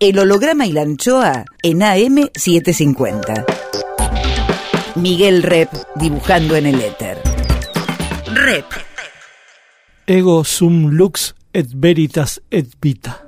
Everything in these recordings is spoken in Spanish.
El holograma y la anchoa en AM750. Miguel Rep dibujando en el éter. Rep. Ego sum lux et veritas et vita.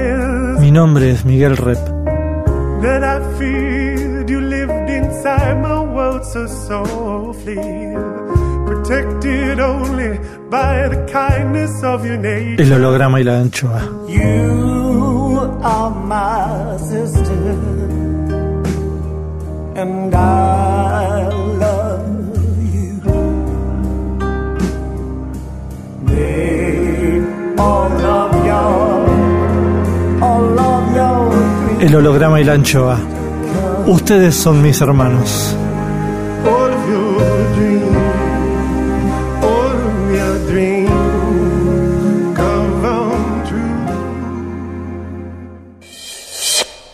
Mi nombre es Miguel Rep. that I feared. You lived inside my world so softly, protected only by the kindness of your nature. El holograma y la anchoa. You are my sister, and I El holograma y la anchoa. Ustedes son mis hermanos.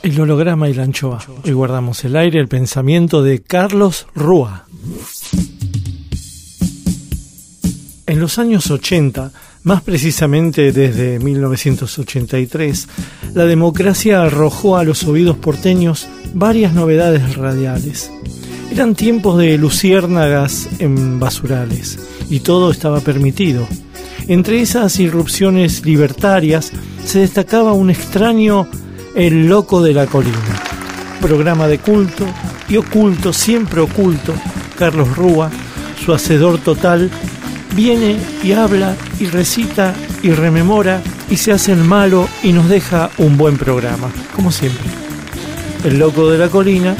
El holograma y la anchoa. Hoy guardamos el aire, el pensamiento de Carlos Rúa. En los años 80, más precisamente desde 1983, la democracia arrojó a los oídos porteños varias novedades radiales. Eran tiempos de luciérnagas en basurales y todo estaba permitido. Entre esas irrupciones libertarias se destacaba un extraño El Loco de la Colina, programa de culto y oculto, siempre oculto, Carlos Rúa, su hacedor total, viene y habla y recita y rememora y se hace el malo y nos deja un buen programa, como siempre. El Loco de la Colina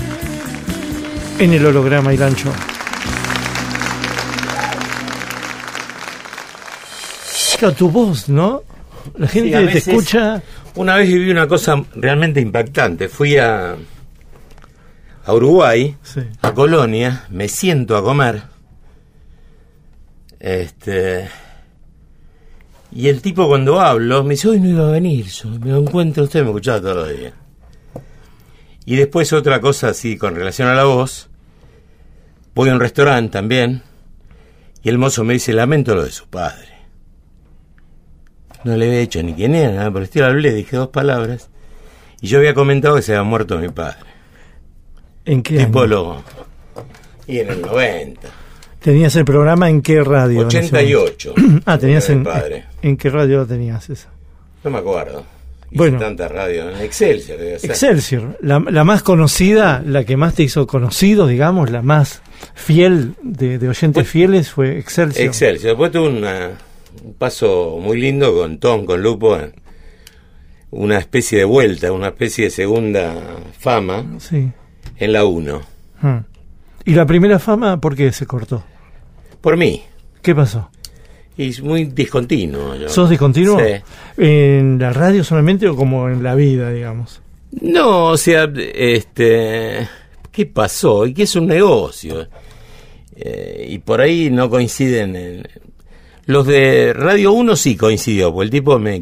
en el holograma y la anchoa. Claro, tu voz, ¿no? La gente Sí, te escucha. Una vez viví una cosa realmente impactante. Fui a, a Uruguay, Sí. a Colonia, me siento a comer. Este. Y el tipo cuando hablo me dice, hoy no iba a venir, yo me lo encuentro usted, me escuchaba todos los días. Y después otra cosa así con relación a la voz. Voy a un restaurante también. Y el mozo me dice, lamento lo de su padre. No le había dicho ni quién era, nada por el estilo. Hablé, dije dos palabras. Y yo había comentado que se había muerto mi padre. ¿En qué Tipo año? lo... Y en el 90. ¿Tenías el programa en qué radio? en ese 88. momento? ah, tenías en, padre. en qué radio tenías eso. No me acuerdo. Hice Bueno. tanta radio. En Excelsior debe ser. Excelsior, la, la más conocida, la que más te hizo conocido, digamos, la más fiel de, de oyentes Pues- fieles fue Excelsior. Excelsior. Después tuve una- un paso muy lindo con Tom, con Lupo. en Una especie de vuelta, una especie de segunda fama Sí. en la 1. Hmm. ¿Y la primera fama por qué se cortó? Por mí. ¿Qué pasó? Es muy discontinuo. yo. ¿Sos discontinuo? Sí. ¿En la radio solamente o como en la vida, digamos? No, o sea, este, ¿qué pasó? Y que es un negocio. Eh, y por ahí no coinciden. en- los de Radio 1 sí coincidió, porque el tipo me,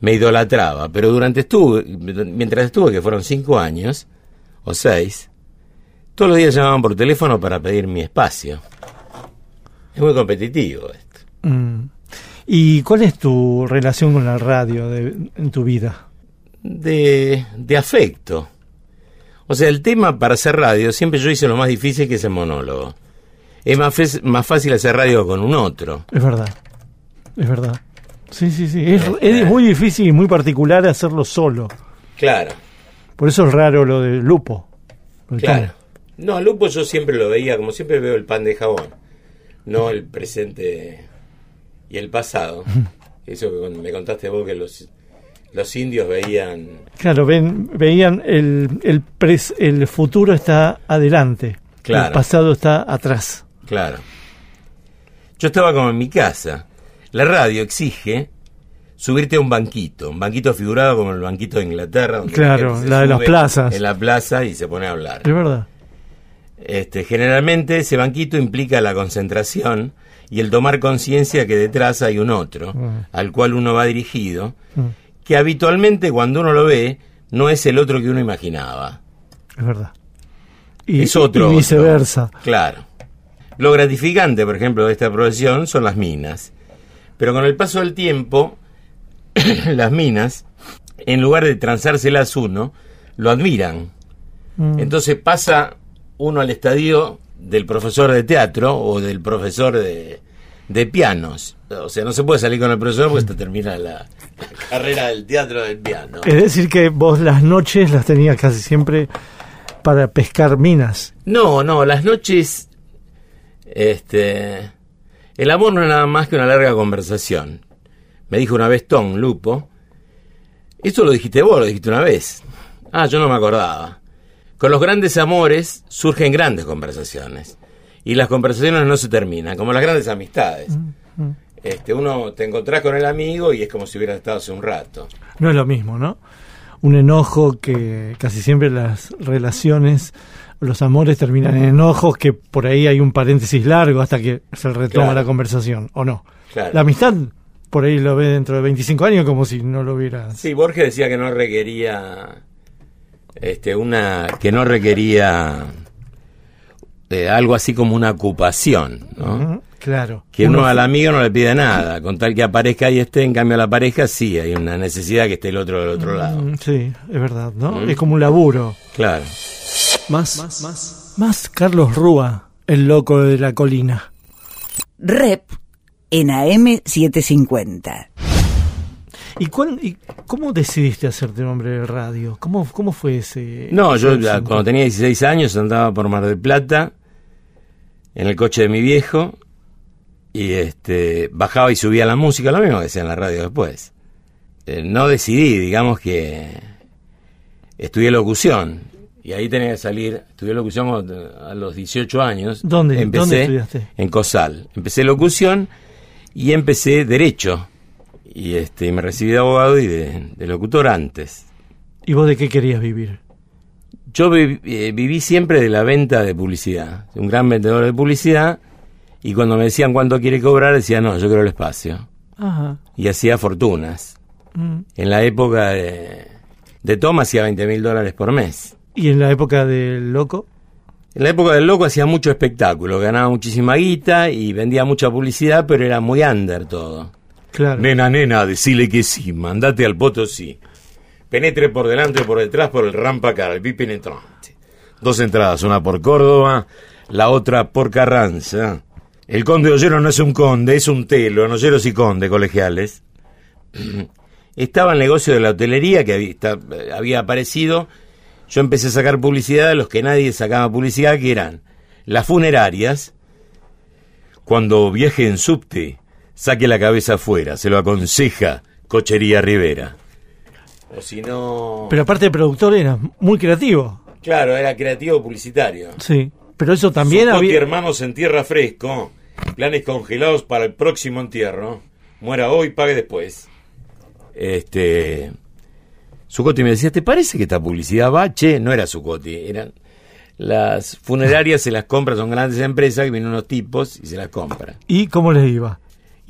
me idolatraba, pero durante estuve, mientras estuve, que fueron cinco años, o seis, todos los días llamaban por teléfono para pedir mi espacio. Es muy competitivo esto. Mm. ¿Y cuál es tu relación con la radio de- en tu vida? de, de afecto. O sea, el tema para hacer radio, siempre yo hice lo más difícil que es el monólogo. Es más, fe- más fácil hacer radio con un otro. Es verdad, es verdad. Sí, sí, sí. Es, Eh, es muy difícil y muy particular hacerlo solo. Claro, Por eso es raro lo de Lupo. Claro. No, a Lupo yo siempre lo veía, como siempre veo el pan de jabón, no el presente y el pasado. Eso que me contaste vos que los, los indios veían... Claro, ven, veían el, el, pres- el futuro está adelante, Claro. el pasado está atrás. Claro. Yo estaba como en mi casa. La radio exige subirte a un banquito, un banquito figurado como el banquito de Inglaterra. donde Claro, se la de las plazas. En la plaza y se pone a hablar. Es verdad. Este, generalmente ese banquito implica la concentración y el tomar conciencia que detrás hay un otro, Mm. al cual uno va dirigido, Mm, que habitualmente cuando uno lo ve no es el otro que uno imaginaba. Es verdad. Y, es otro. y viceversa. otro. Claro. Lo gratificante, por ejemplo, de esta profesión son las minas. Pero con el paso del tiempo, las minas, en lugar de transárselas uno, lo admiran. Mm, Entonces pasa uno al estadio del profesor de teatro o del profesor de, de pianos. O sea, no se puede salir con el profesor porque hasta termina la, la carrera del teatro del piano. Es decir, que vos las noches las tenías casi siempre para pescar minas. No, no, las noches. Este. El amor no es nada más que una larga conversación. Me dijo una vez Tom Lupo. Esto lo dijiste vos, lo dijiste una vez. Ah, yo no me acordaba. Con los grandes amores surgen grandes conversaciones. Y las conversaciones no se terminan, como las grandes amistades. Este, uno te encontrás con el amigo y es como si hubiera estado hace un rato. No es lo mismo, ¿no? Un enojo que casi siempre las relaciones, los amores terminan en enojos, que por ahí hay un paréntesis largo hasta que se retoma Claro. la conversación, ¿o no? Claro. La amistad, por ahí lo ve dentro de 25 años como si no lo hubiera. Sí, Borges decía que no requería este una que no requería eh, algo así como una ocupación, ¿no? Claro. Que uno, Uno- al amigo no le pide nada, con tal que aparezca y esté, en cambio a la pareja sí, hay una necesidad que esté el otro del otro lado. Mm, Sí, es verdad, ¿no? Mm. Es como un laburo. Claro. Más, más, más Carlos Rúa, el loco de la colina. Rep en AM750. ¿Y, cuán- y cómo decidiste hacerte hombre de radio? ¿Cómo, cómo fue ese...? No, yo cuando tenía 16 años andaba por Mar del Plata en el coche de mi viejo y este bajaba y subía la música, lo mismo que decía en la radio después. Eh, no decidí, digamos que estudié locución y ahí tenía que salir, estudié locución a los 18 años. ¿Dónde? Empecé ¿Dónde estudiaste? En COSAL. Empecé locución y empecé derecho. Y este y me recibí de abogado y de, de locutor antes. ¿Y vos de qué querías vivir? Yo vi- eh, viví siempre de la venta de publicidad, un gran vendedor de publicidad, y cuando me decían cuánto quiere cobrar, decía, no, yo quiero el espacio. Ajá. Y hacía fortunas. Mm. En la época de, de Tom hacía 20 mil dólares por mes. ¿Y en la época del loco? En la época del loco hacía mucho espectáculo, ganaba muchísima guita y vendía mucha publicidad, pero era muy under todo. Nena, nena, decile que sí, mandate al Potosí. Penetre por delante o por detrás por el rampa cara, el bipenetrante. Dos entradas, una por Córdoba, la otra por Carranza. El conde Ollero no es un conde, es un telo, en Olleros y conde, colegiales. Estaba el negocio de la hotelería que había, está- había aparecido. Yo empecé a sacar publicidad de los que nadie sacaba publicidad, que eran las funerarias. Cuando viaje en subte, saque la cabeza afuera, se lo aconseja Cochería Rivera. O si no... Pero aparte de productor era muy creativo. Claro, era creativo publicitario. Sí. Pero eso también Zuccotti, había... hermanos en tierra fresco, planes congelados para el próximo entierro. Muera hoy, pague después. Este. Zuccotti me decía, ¿te parece que esta publicidad va? Che, no era Zuccotti, eran. Las funerarias se las compran, son grandes empresas que vienen unos tipos y se las compran. ¿Y cómo les iba?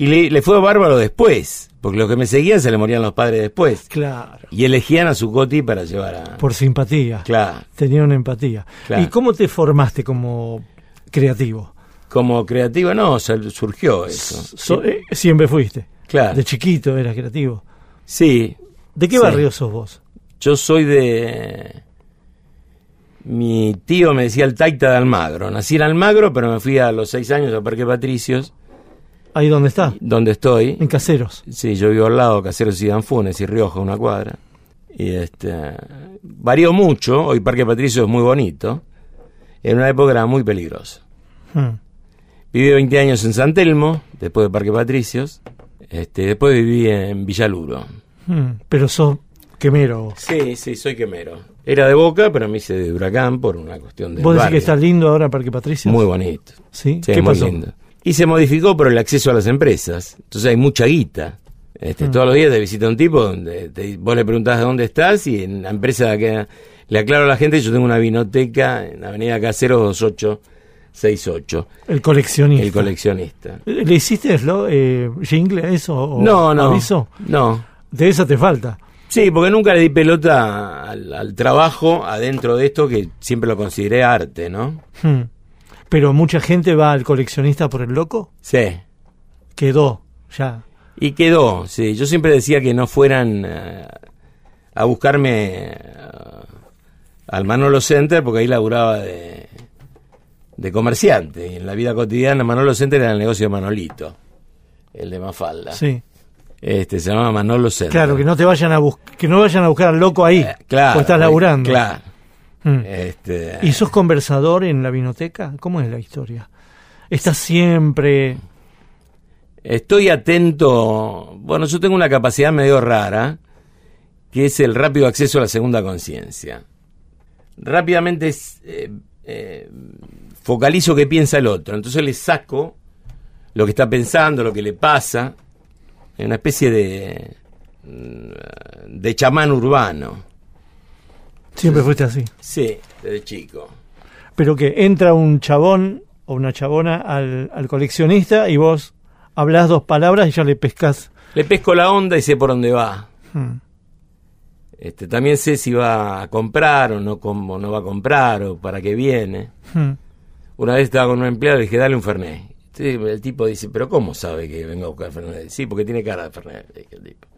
Y le, le fue bárbaro después, porque los que me seguían se le morían los padres después. Claro. Y elegían a Zuccotti para llevar a. Por simpatía. Claro. Tenía una empatía. Claro. ¿Y cómo te formaste como creativo? Como creativo, no, surgió eso. So- eh, siempre fuiste. Claro. De chiquito eras creativo. Sí, ¿De qué Sí. barrio sos vos? Yo soy de. Mi tío me decía el Taita de Almagro. Nací en Almagro, pero me fui a los seis años a Parque Patricios, Ahí donde está. donde estoy. En Caseros. Sí, yo vivo al lado, Caseros y Danfunes y Rioja, una cuadra. Y este. Varió mucho. Hoy Parque Patricios es muy bonito. En una época era muy peligroso. Hmm. Viví 20 años en San Telmo, después de Parque Patricios. Este, después viví en Villaluro. Hmm, pero sos quemero. Sí, sí, soy quemero. Era de Boca, pero me hice de Huracán por una cuestión de ¿Vos decís que está lindo ahora Parque Patricia? Muy bonito. ¿Sí? Sí, ¿Qué pasó? lindo. Y se modificó por el acceso a las empresas. Entonces hay mucha guita. Este, Mm. Todos los días te visita un tipo donde te- vos le preguntás de dónde estás y en la empresa que le aclaro a la gente, yo tengo una vinoteca en Avenida Casero 2868, El coleccionista. el coleccionista. ¿Le hiciste eslo- eh, jingle a eso? o No, no. aviso? No. De esa te falta. Sí, porque nunca le di pelota al, al trabajo adentro de esto que siempre lo consideré arte, ¿no? Hmm. Pero mucha gente va al coleccionista por el loco. Sí. Quedó, ya. Y quedó, sí. Yo siempre decía que no fueran eh, a buscarme eh, al Manolo Center porque ahí laburaba de, de comerciante. Y en la vida cotidiana Manolo Center era el negocio de Manolito, el de Mafalda. Sí. Este, se llamaba Manolo Center. Claro, que no te vayan a que no vayan a buscar al loco ahí. Eh, claro. Estás eh, laburando. Claro. Hmm. Este, ¿Y sos conversador en la vinoteca? ¿Cómo es la historia? ¿Estás siempre...? Estoy atento. Bueno, yo tengo una capacidad medio rara, que es el rápido acceso a la segunda conciencia. Rápidamente es, eh, eh, focalizo qué piensa el otro, entonces le saco lo que está pensando, lo que le pasa, en una especie de mm, de chamán urbano. Siempre fuiste así. Sí, desde chico. Pero que entra un chabón o una chabona al, al coleccionista y vos hablás dos palabras y ya le pescás. Le pesco la onda y sé por dónde va. Hmm. Este, también sé si va a comprar o no, o no va a comprar o para qué viene. Hmm. Una vez estaba con un empleado y le dije, dale un Fernet. El tipo dice, pero ¿cómo sabe que vengo a buscar Fernet? Sí, porque tiene cara de Fernet. le dije al tipo.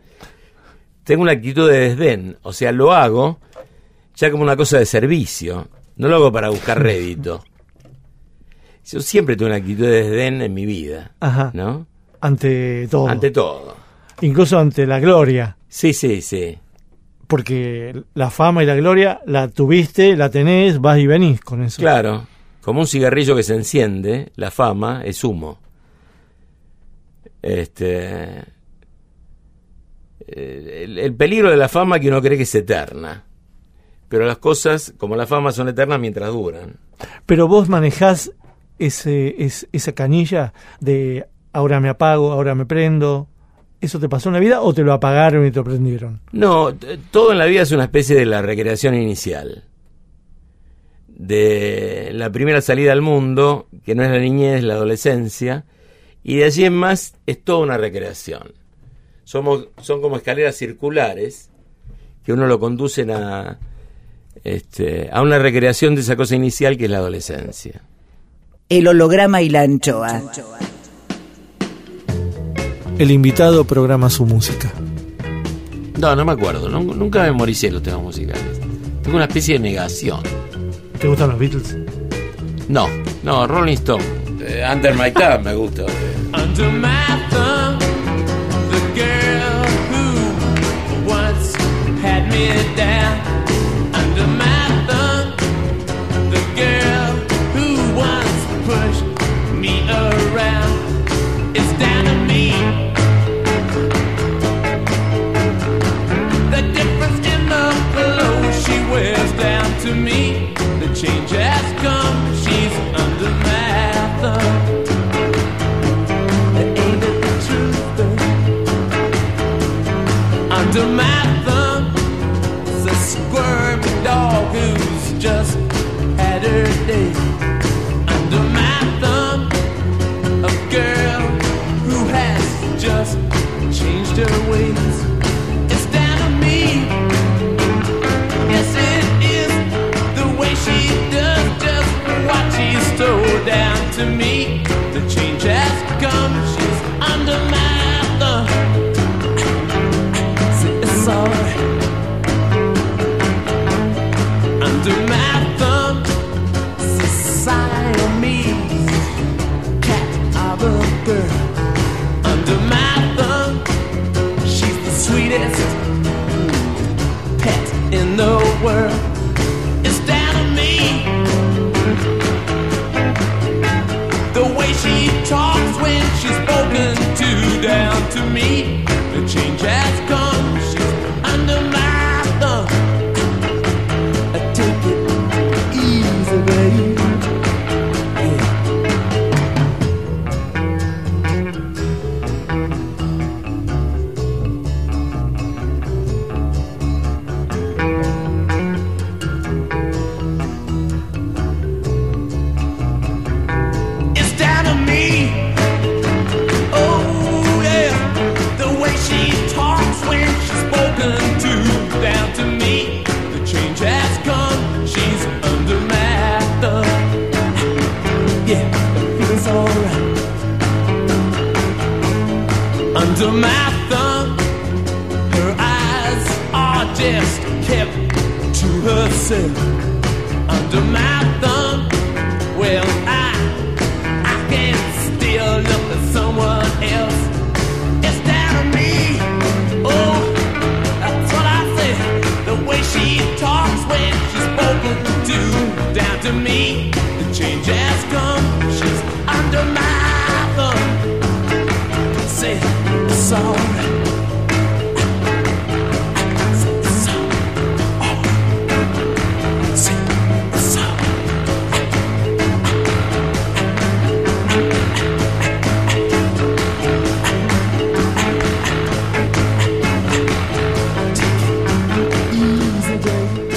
Tengo una actitud de desdén, o sea, lo hago ya como una cosa de servicio. No lo hago para buscar rédito. Yo siempre tuve una actitud de desdén en mi vida, Ajá. ¿no? Ante todo. Ante todo. Incluso ante la gloria. Sí, sí, sí. Porque la fama y la gloria la tuviste, la tenés, vas y venís con eso. Claro, como un cigarrillo que se enciende, la fama es humo. Este, eh, el, el peligro de la fama es que uno cree que es eterna, pero las cosas como la fama son eternas mientras duran. Pero vos manejás ese, es- esa canilla de ahora me apago, ahora me prendo. ¿Eso te pasó en la vida o te lo apagaron y te prendieron? No, todo en la vida es una especie de la recreación inicial. De la primera salida al mundo, que no es la niñez, la adolescencia, y de allí en más es toda una recreación. Somos, son como escaleras circulares que uno lo conducen a, este, a una recreación de esa cosa inicial que es la adolescencia. El holograma y la anchoa. El invitado programa su música. No, no me acuerdo, nun- nunca memoricé los temas musicales. Tengo una especie de negación. ¿Te gustan los Beatles? No, no, Rolling Stone. Eh, Under My Thumb me gusta. Under my thumb, the girl who once had me down. To me. To me. The change has come.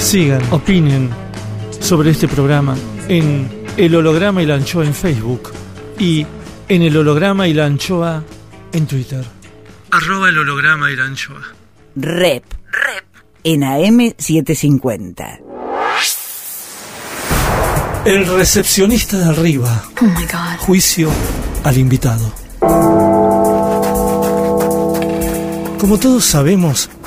Sigan, opinen sobre este programa en El Holograma y la Anchoa en Facebook y en El Holograma y la Anchoa en Twitter. Arroba el holograma y la anchoa. Rep. Rep. En AM750. El recepcionista de arriba. Oh my god. Juicio al invitado. Como todos sabemos,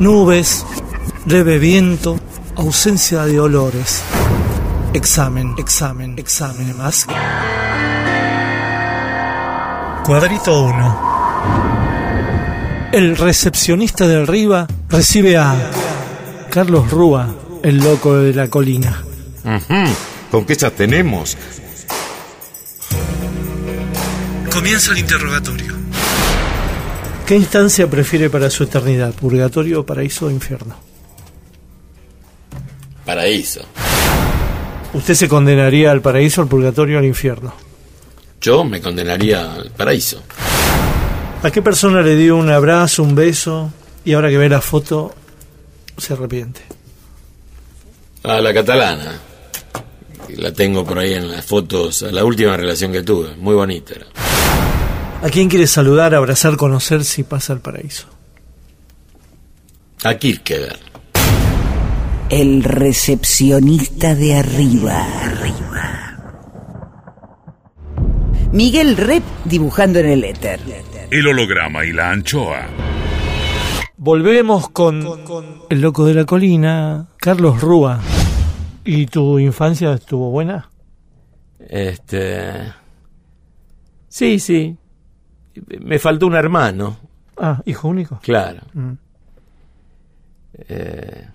Nubes, leve viento, ausencia de olores. Examen, examen, examen más. Cuadrito 1. El recepcionista de arriba recibe a Carlos Rúa, el loco de la colina. ¿Con qué ya tenemos? Comienza el interrogatorio. ¿Qué instancia prefiere para su eternidad? ¿Purgatorio, paraíso o infierno? Paraíso. ¿Usted se condenaría al paraíso, al purgatorio o al infierno? Yo me condenaría al paraíso. ¿A qué persona le dio un abrazo, un beso y ahora que ve la foto se arrepiente? A la catalana. La tengo por ahí en las fotos, la última relación que tuve. Muy bonita. era. ¿A quién quiere saludar, abrazar, conocer si pasa al paraíso? A Kierkegaard. El recepcionista de arriba. Miguel Rep dibujando en el éter. El holograma y la anchoa. Volvemos con, el loco de la colina, Carlos Rúa. ¿Y tu infancia estuvo buena? Este. Sí, sí. Me faltó un hermano, Ah, hijo único. claro. Mm. Eh,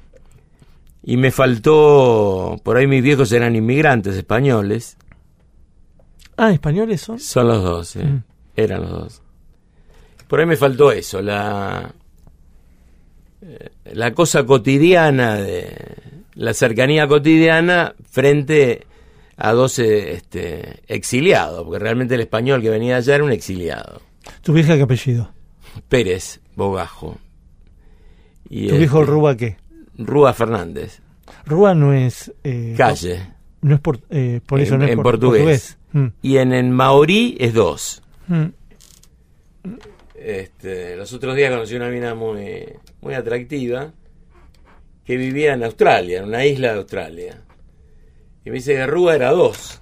y me faltó. Por ahí mis viejos eran inmigrantes españoles. Ah, españoles son. Son los dos. Mm. Eran los dos. Por ahí me faltó eso, la. eh, La cosa cotidiana de. La cercanía cotidiana frente a dos eh, este, exiliados, porque realmente el español que venía allá era un exiliado. ¿Tu vieja qué apellido? Pérez Bogajo. Y, ¿Tu viejo este, Rúa qué? Rúa Fernández. Rúa no es... eh, Calle. No es por, eh, por eso En- no es en por- portugués. Mm, Y en el maorí es dos. mm. Este, los otros días conocí una mina muy, muy atractiva que vivía en Australia, en una isla de Australia. Y me dice que Rúa era dos.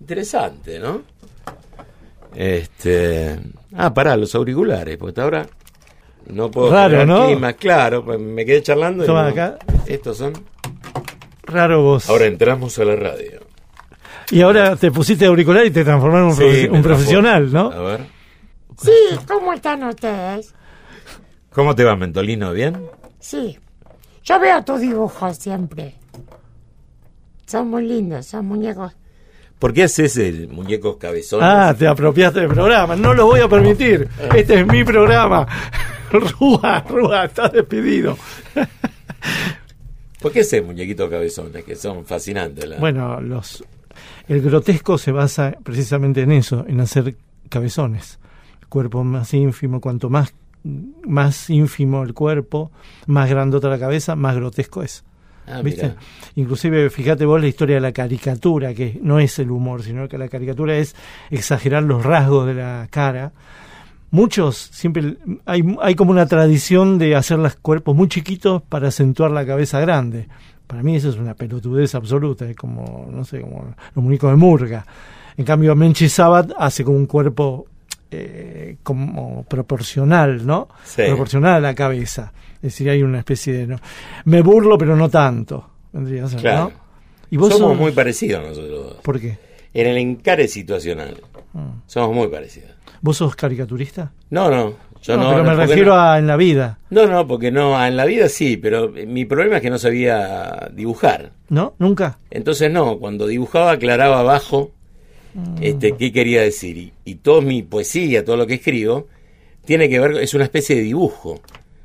Interesante, ¿no? Este. Ah, pará, los auriculares, porque hasta ahora. No puedo Raro, ¿no? clima, claro, pues me quedé charlando. y Toma no- acá. Estos son. Raro vos. Ahora entramos a la radio. y ahora te pusiste auricular y te transformaron en un, Sí, profe- me un profesional. ¿no? A ver. Sí, ¿cómo están ustedes? ¿Cómo te va, Mentolino? ¿Bien? Sí. Yo veo tus dibujos siempre. Son muy lindos, son muñecos. ¿Por qué haces el muñecos cabezones? Ah, te apropiaste del programa. No lo voy a permitir. Este es mi programa. Rúa, Rúa, estás despedido. ¿Por qué haces muñequitos cabezones? Que son fascinantes. la- Bueno, los el grotesco se basa precisamente en eso, en hacer cabezones. Cuerpo más ínfimo, cuanto más más ínfimo el cuerpo, más grandota la cabeza, más grotesco es. Ah, ¿Viste? mirá. Inclusive, fíjate vos la historia de la caricatura, que no es el humor, sino que la caricatura es exagerar los rasgos de la cara. Muchos, siempre hay, hay como una tradición de hacer los cuerpos muy chiquitos para acentuar la cabeza grande. Para mí eso es una pelotudez absoluta, es como, no sé, como los muñecos de Murga. En cambio, Menchi Sabat hace como un cuerpo eh, como proporcional, ¿no? Sí. Proporcional a la cabeza. Es decir, hay una especie de... ¿no? Me burlo, pero no tanto. Vendría a ser, Claro. ¿no? Y vos Somos sos- muy parecidos nosotros dos. ¿Por qué? En el encare situacional. Mm. Somos muy parecidos. ¿Vos sos caricaturista? No, no. Yo no, no, pero me refiero no. a en la vida, No, no, porque no, en la vida sí, pero mi problema es que no sabía dibujar. ¿no? ¿Nunca? Entonces no, cuando dibujaba aclaraba abajo este, qué quería decir. Y, y toda mi poesía, todo lo que escribo, tiene que ver, es una especie de dibujo.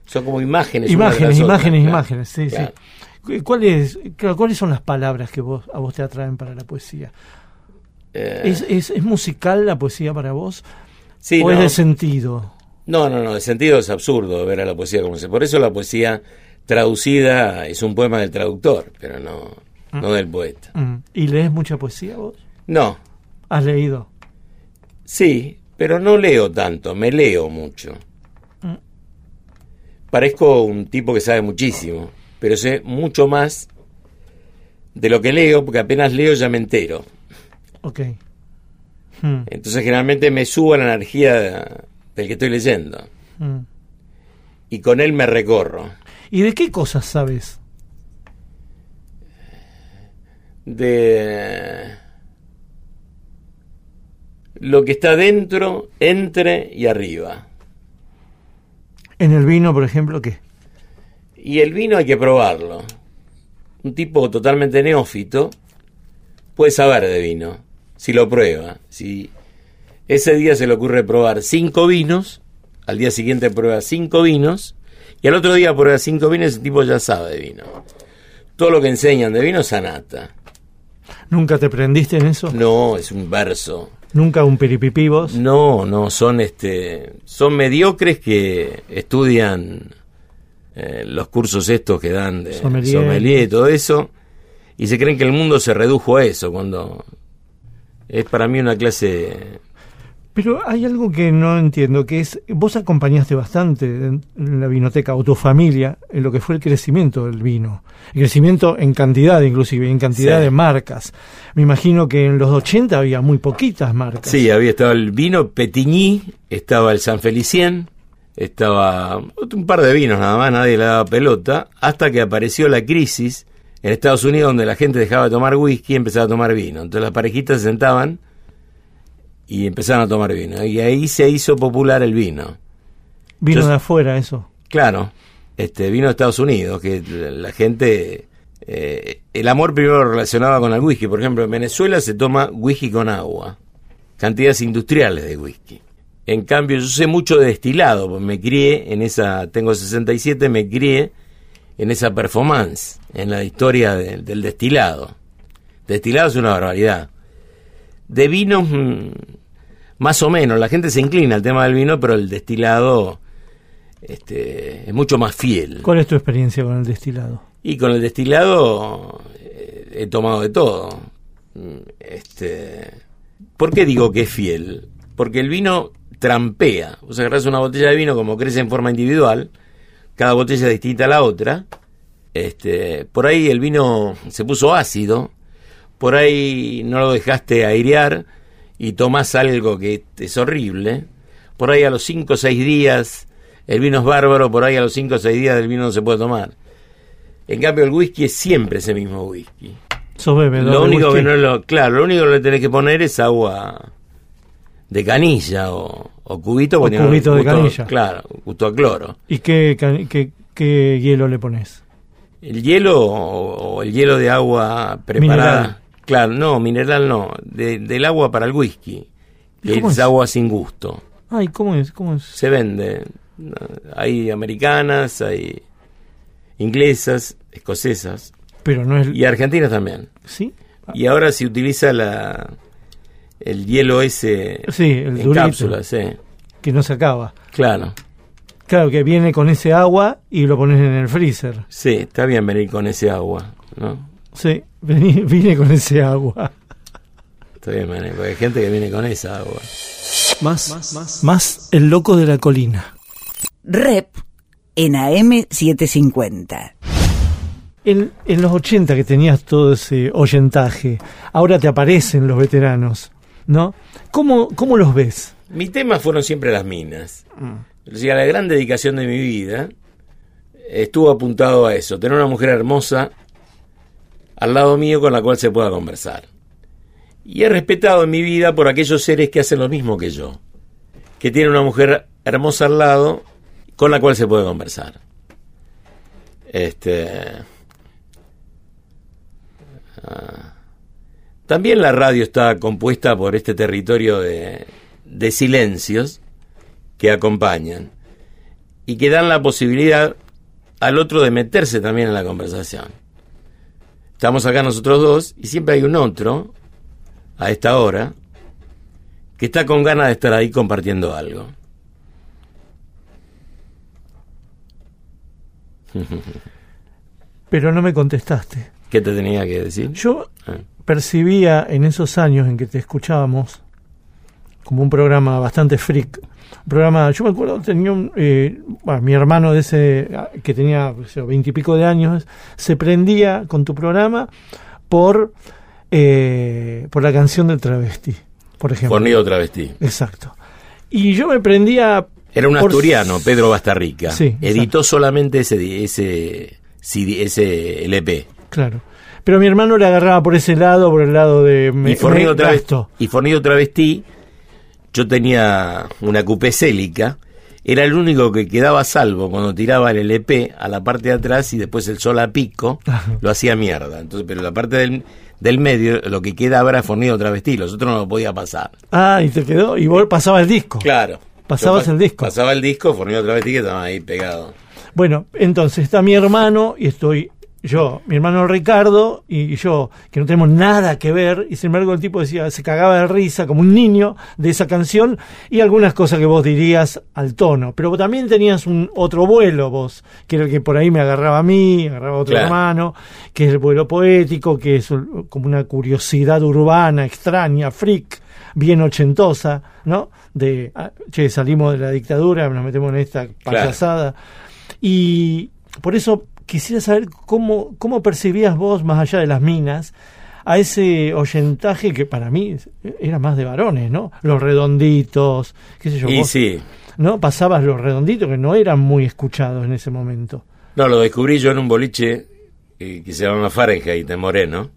Son como imágenes. de imágenes, otras, imágenes, claro. imágenes, sí, Claro. sí. Cu- ¿Cuáles, claro, ¿Cuáles son las palabras que vos, a vos te atraen para la poesía? Eh, ¿Es, es, es musical la poesía para vos? sí, ¿O es de sentido? No, no, no, el sentido es absurdo ver a la poesía como se. Por eso la poesía traducida es un poema del traductor, pero no, no del poeta. Mm. ¿Y lees mucha poesía vos? No, ¿Has leído? sí, pero no leo tanto, me leo mucho. Mm. Parezco un tipo que sabe muchísimo, pero sé mucho más de lo que leo, porque apenas leo ya me entero. Ok. Mm, Entonces generalmente me subo a la energía de- del que estoy leyendo mm. y con él me recorro. ¿Y de qué cosas sabes? de lo que está dentro, entre y arriba. En el vino, por ejemplo, ¿qué? Y el vino hay que probarlo. Un tipo totalmente neófito puede saber de vino, si lo prueba. Si ese día se le ocurre probar cinco vinos, al día siguiente prueba cinco vinos, y al otro día prueba cinco vinos, ese tipo ya sabe de vino. Todo lo que enseñan de vino es anata. ¿Nunca te prendiste en eso? No, es un verso. ¿Nunca un piripipí vos? No, no, son este, son mediocres que estudian eh, los cursos estos que dan de Sommelier. sommelier y todo eso, y se creen que el mundo se redujo a eso, cuando es para mí una clase... Pero hay algo que no entiendo, que es, vos acompañaste bastante en, la vinoteca o tu familia en lo que fue el crecimiento del vino. El crecimiento en cantidad, inclusive, en cantidad Sí. de marcas. Me imagino que en los 80 había muy poquitas marcas. Sí, había estado el vino Petigny, estaba el San Felicien, estaba un par de vinos nada más, nadie le daba pelota, hasta que apareció la crisis en Estados Unidos donde la gente dejaba de tomar whisky y empezaba a tomar vino. Entonces las parejitas se sentaban y empezaron a tomar vino. Y ahí se hizo popular el vino. Vino Yo- de afuera eso. Claro, este vino de Estados Unidos, que la gente... eh, el amor primero lo relacionaba con el whisky. Por ejemplo, en Venezuela se toma whisky con agua. Cantidades industriales de whisky. En cambio, yo sé mucho de destilado, porque me crié en esa... Tengo 67, me crié en esa performance, en la historia de- del destilado. Destilado es una barbaridad. De vinos, mm, más o menos, la gente se inclina al tema del vino, pero el destilado este, es mucho más fiel. ¿Cuál es tu experiencia con el destilado? Y con el destilado eh, he tomado de todo. Este, ¿Por qué digo que es fiel? Porque el vino trampea. Vos agarrás una botella de vino como crece en forma individual, cada botella es distinta a la otra. Este, por ahí el vino se puso ácido, por ahí no lo dejaste airear y tomás algo que es horrible. Por ahí a los 5 o 6 días el vino es bárbaro, por ahí a los 5 o 6 días del vino no se puede tomar. En cambio, el whisky es siempre ese mismo whisky. Bebedor Lo único whisky. que no lo, claro, lo único que le tenés que poner es agua de canilla o, o cubito, O cubito de gusto- canilla. Claro, gusto a cloro. ¿Y qué, qué, qué hielo le pones? El hielo o, o el hielo de agua preparada. Mineral. Claro, no, mineral no, de- del agua para el whisky. ¿Y Que es es? agua sin gusto. Ay, ¿cómo es? ¿Cómo es? Se vende. Hay americanas, hay inglesas, escocesas Pero no es... y argentinas también. ¿Sí? Y ahora se utiliza la el hielo ese Sí, el en durito. cápsulas, sí. Que no se acaba. Claro. Claro, que viene con ese agua y lo pones en el freezer. Sí, está bien venir con ese agua, ¿no? Sí, vení- vine con ese agua. Está bien venir, porque hay gente que viene con esa agua. Más, más, el loco de la colina. Rep en AM750. En, en los 80 que tenías todo ese oyentaje, ahora te aparecen los veteranos, ¿no? ¿Cómo, cómo los ves? Mi tema fueron siempre las minas. O sea, la gran dedicación de mi vida estuvo apuntado a eso, tener una mujer hermosa al lado mío con la cual se pueda conversar. Y he respetado en mi vida por aquellos seres que hacen lo mismo que yo, que tienen una mujer hermosa al lado con la cual se puede conversar. Este ah, también la radio está compuesta por este territorio de, de silencios que acompañan y que dan la posibilidad al otro de meterse también en la conversación. Estamos acá nosotros dos y siempre hay un otro a esta hora que está con ganas de estar ahí compartiendo algo. Pero no me contestaste. ¿Qué te tenía que decir? Yo Ah. percibía en esos años en que te escuchábamos como un programa bastante freak. Un programa, yo me acuerdo, tenía un, eh, bueno, mi hermano de ese, ah, que tenía veintipico de años, se prendía con tu programa por, eh, por la canción del travesti, por ejemplo. Fornido travestí. Exacto. Y yo me prendía... Era un por- asturiano, Pedro Bastarrica. Sí, Editó solamente ese, ese, ese LP. Claro. Pero mi hermano le agarraba por ese lado, por el lado de... Me, y, fornido me travesti, y Fornido Travestí, yo tenía una coupé célica, era el único que quedaba a salvo cuando tiraba el LP a la parte de atrás y después el sol a pico lo hacía mierda. Entonces, pero la parte del, del medio, lo que quedaba era Fornido Travestí, los otros no lo podía pasar. Ah, y te quedó, y vos pasaba el disco. Claro. Pasabas el disco. Pasaba el disco, Fornido Travestí que estaba ahí pegado. Bueno, entonces está mi hermano y estoy yo, mi hermano Ricardo y yo, que no tenemos nada que ver, y sin embargo el tipo decía, se cagaba de risa como un niño de esa canción y algunas cosas que vos dirías al tono. Pero también tenías un otro vuelo vos, que era el que por ahí me agarraba a mí, agarraba a otro Claro. hermano, que es el vuelo poético, que es como una curiosidad urbana, extraña, freak, bien ochentosa, ¿no? De, ah, che, salimos de la dictadura, nos metemos en esta payasada. Y por eso quisiera saber cómo, cómo percibías vos, más allá de las minas, a ese oyentaje que para mí era más de varones, ¿no? Los redonditos, qué sé yo. Y vos, sí, ¿No? Pasabas los redonditos que no eran muy escuchados en ese momento. No, lo descubrí yo en un boliche eh, que se llama Fahrenheit de Moreno.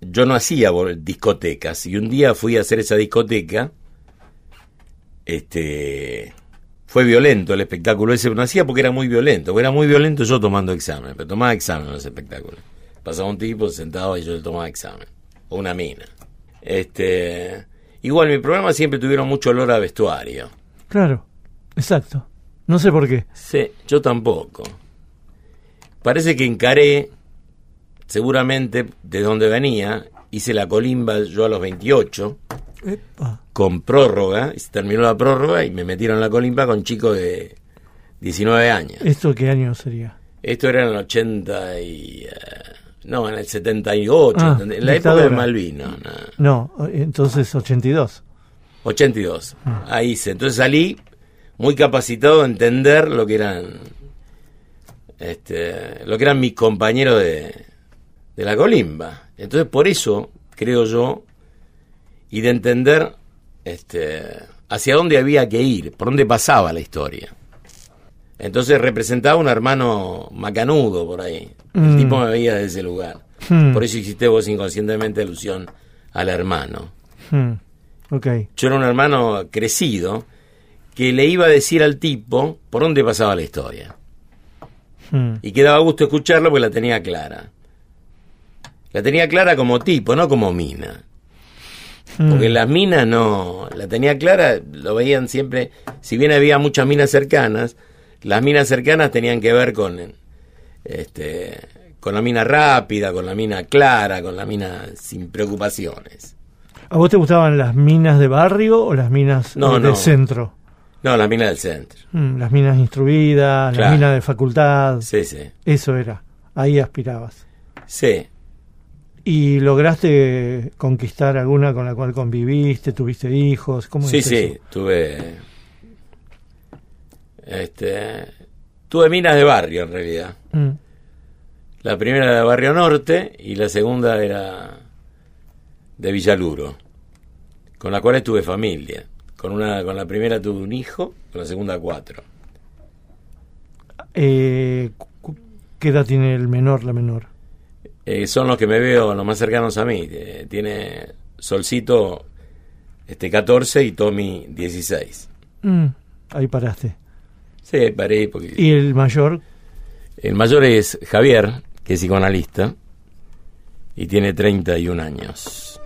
Yo no hacía discotecas y un día fui a hacer esa discoteca. Este fue violento el espectáculo ese, no hacía porque era muy violento, porque era muy violento yo tomando examen, pero tomaba examen en los espectáculos. Pasaba un tipo sentado y yo le tomaba examen, o una mina. Este, igual mi programa siempre tuvieron mucho olor a vestuario. Claro, exacto. No sé por qué. Sí, yo tampoco. Parece que encaré, seguramente, de donde venía. Hice la colimba yo a los 28, Epa. con prórroga, y se terminó la prórroga y me metieron en la colimba con chicos de 19 años. ¿Esto qué año sería? Esto era en el 80 y... eh, no, en el 78, Ah, en la época de Malvino. no. No, entonces 82. 82. Ahí hice. Entonces salí muy capacitado a entender lo que eran este, lo que eran mis compañeros de, de la colimba. Entonces por eso, creo yo, y de entender este, hacia dónde había que ir, por dónde pasaba la historia. Entonces representaba un hermano macanudo por ahí. El Mm. tipo me veía desde ese lugar. Hmm. Por eso hiciste vos inconscientemente alusión al hermano. Hmm. Ok. Yo era un hermano crecido que le iba a decir al tipo por dónde pasaba la historia. Y que daba gusto escucharlo porque la tenía clara. La tenía clara como tipo, no como mina. Porque las minas no, la tenía clara, lo veían siempre, si bien había muchas minas cercanas, las minas cercanas tenían que ver con este con la mina rápida, con la mina clara, con la mina sin preocupaciones. ¿A vos te gustaban las minas de barrio o las minas No, no. del centro? No, la mina del centro. Mm, las minas instruidas, Claro. las minas de facultad. Sí, sí. Eso era. Ahí aspirabas. Sí. ¿Y lograste conquistar alguna con la cual conviviste? ¿Tuviste hijos? ¿Cómo Sí, sí, eso? tuve este tuve minas de barrio en realidad. Mm. La primera era de Barrio Norte y la segunda era de Villaluro, con la cual tuve familia. Con una con la primera tuve un hijo, con la segunda cuatro. Eh, ¿Qué edad tiene el menor, la menor? Eh, son los que me veo los más cercanos a mí. Eh, tiene Solcito este 14 y Tommy 16. Mm, ahí paraste. Sí, paré porque ¿Y el mayor? El mayor es Javier, que es psicoanalista, y tiene 31 años.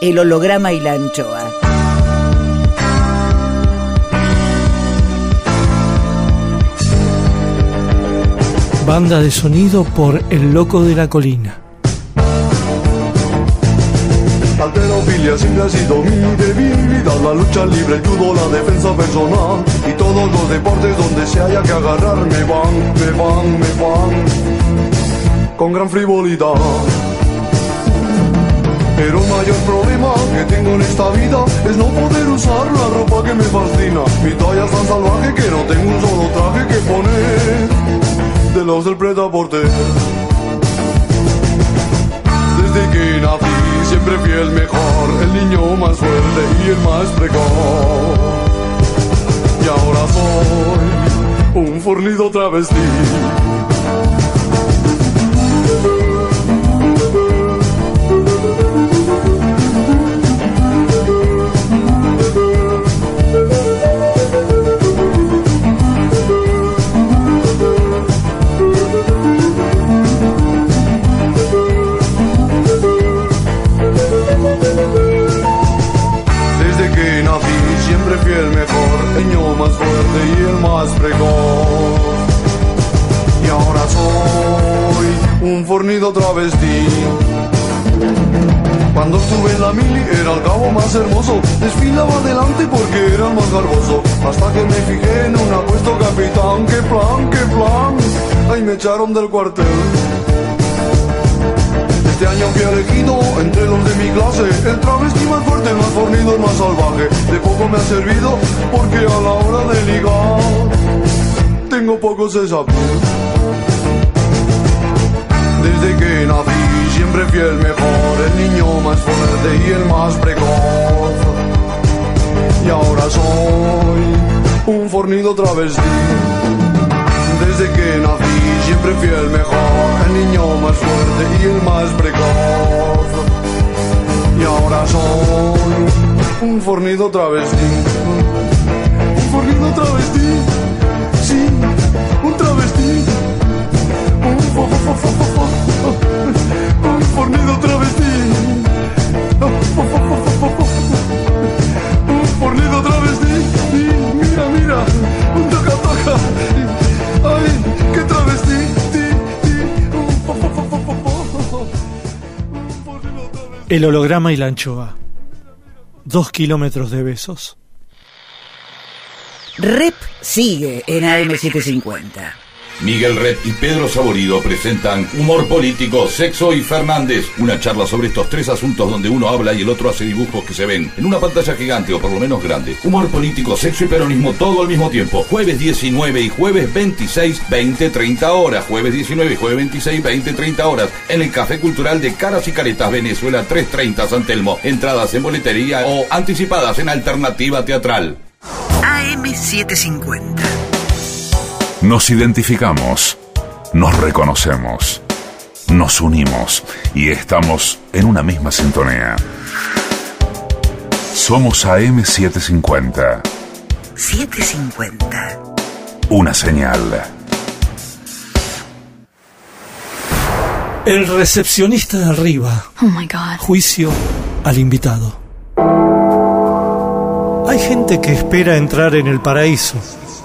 El holograma y la anchoa. Banda de sonido por El Loco de la Colina. Mi debilidad La lucha libre, el judo, la defensa personal Y todos los deportes donde se haya que agarrar Me van, me van, me van Con gran frivolidad. Pero el mayor problema que tengo en esta vida Es no poder usar la ropa que me fascina. Mi talla es tan salvaje que no tengo un solo traje que poner De los del pretaporte desde que nací siempre fui el mejor, el niño más fuerte y el más precoz. Y ahora soy un fornido travesti. Echaron del cuartel. Este año fui elegido entre los de mi clase. El travesti más fuerte, más fornido, más salvaje. De poco me ha servido porque a la hora de ligar Tengo pocos desafíos Desde que nací siempre fui el mejor El niño más fuerte y el más precoz. Y ahora soy un fornido travesti. Desde que nací siempre fui el mejor, el niño más fuerte y el más precoz. Y ahora soy un fornido travesti. Un fornido travesti, sí, un travesti. Un, fo- fo- un fornido travesti. Un fornido travesti. Mira, mira, un toca toca. El holograma y la anchoa. Dos kilómetros de besos. Rep sigue en AM750. Miguel Red y Pedro Saborido presentan Humor Político, Sexo y Fernández. Una charla sobre estos tres asuntos donde uno habla y el otro hace dibujos que se ven en una pantalla gigante o por lo menos grande. Humor Político, Sexo y Peronismo todo al mismo tiempo. Jueves 19 y jueves 26, 20, 30 horas. Jueves 19 y jueves 26, 20, 30 horas. En el Café Cultural de Caras y Caretas, Venezuela 330 San Telmo. Entradas en boletería o anticipadas en Alternativa Teatral. AM750. Nos identificamos, nos reconocemos, nos unimos y estamos en una misma sintonía. Somos AM750, 750. una señal. El recepcionista de arriba. Oh my god. Juicio al invitado. Hay gente que espera entrar en el paraíso,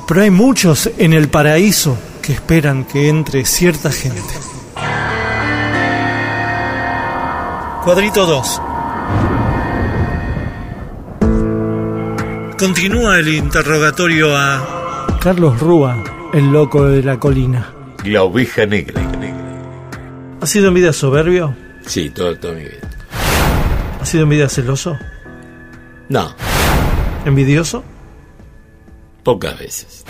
pero hay muchos en el paraíso que esperan que entre cierta gente. Cuadrito 2. Continúa el interrogatorio a Carlos Rúa, el loco de la colina. La oveja negra. ¿Ha sido en vida soberbio? Sí, todo, toda mi vida. ¿Ha sido en vida celoso? No, ¿Envidioso? Pocas veces.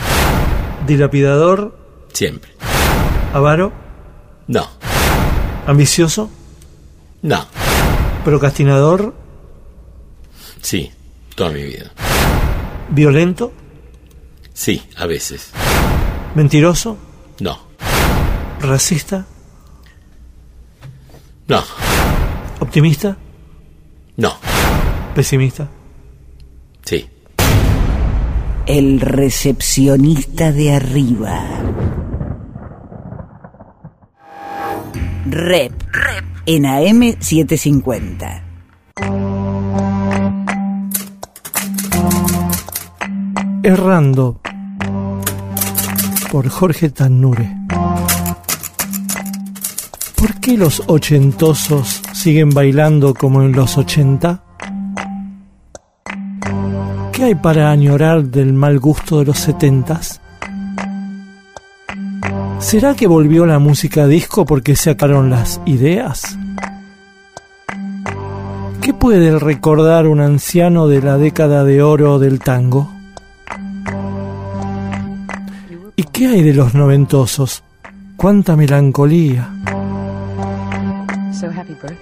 ¿Dilapidador? Siempre. ¿Avaro? No, ¿Ambicioso? no. ¿Procrastinador? Sí, toda mi vida. ¿Violento? Sí, a veces. ¿Mentiroso? No, ¿Racista? no, ¿Optimista? no. ¿Pesimista? El recepcionista de arriba. Rep. Rep. En AM750. Errando. Por Jorge Tannure. ¿Por qué los ochentosos siguen bailando como en los ochenta? ¿Qué hay para añorar del mal gusto de los setentas? ¿Será que volvió la música disco porque se sacaron las ideas? ¿Qué puede recordar un anciano de la década de oro del tango? ¿Y qué hay de los noventosos? ¡Cuánta melancolía!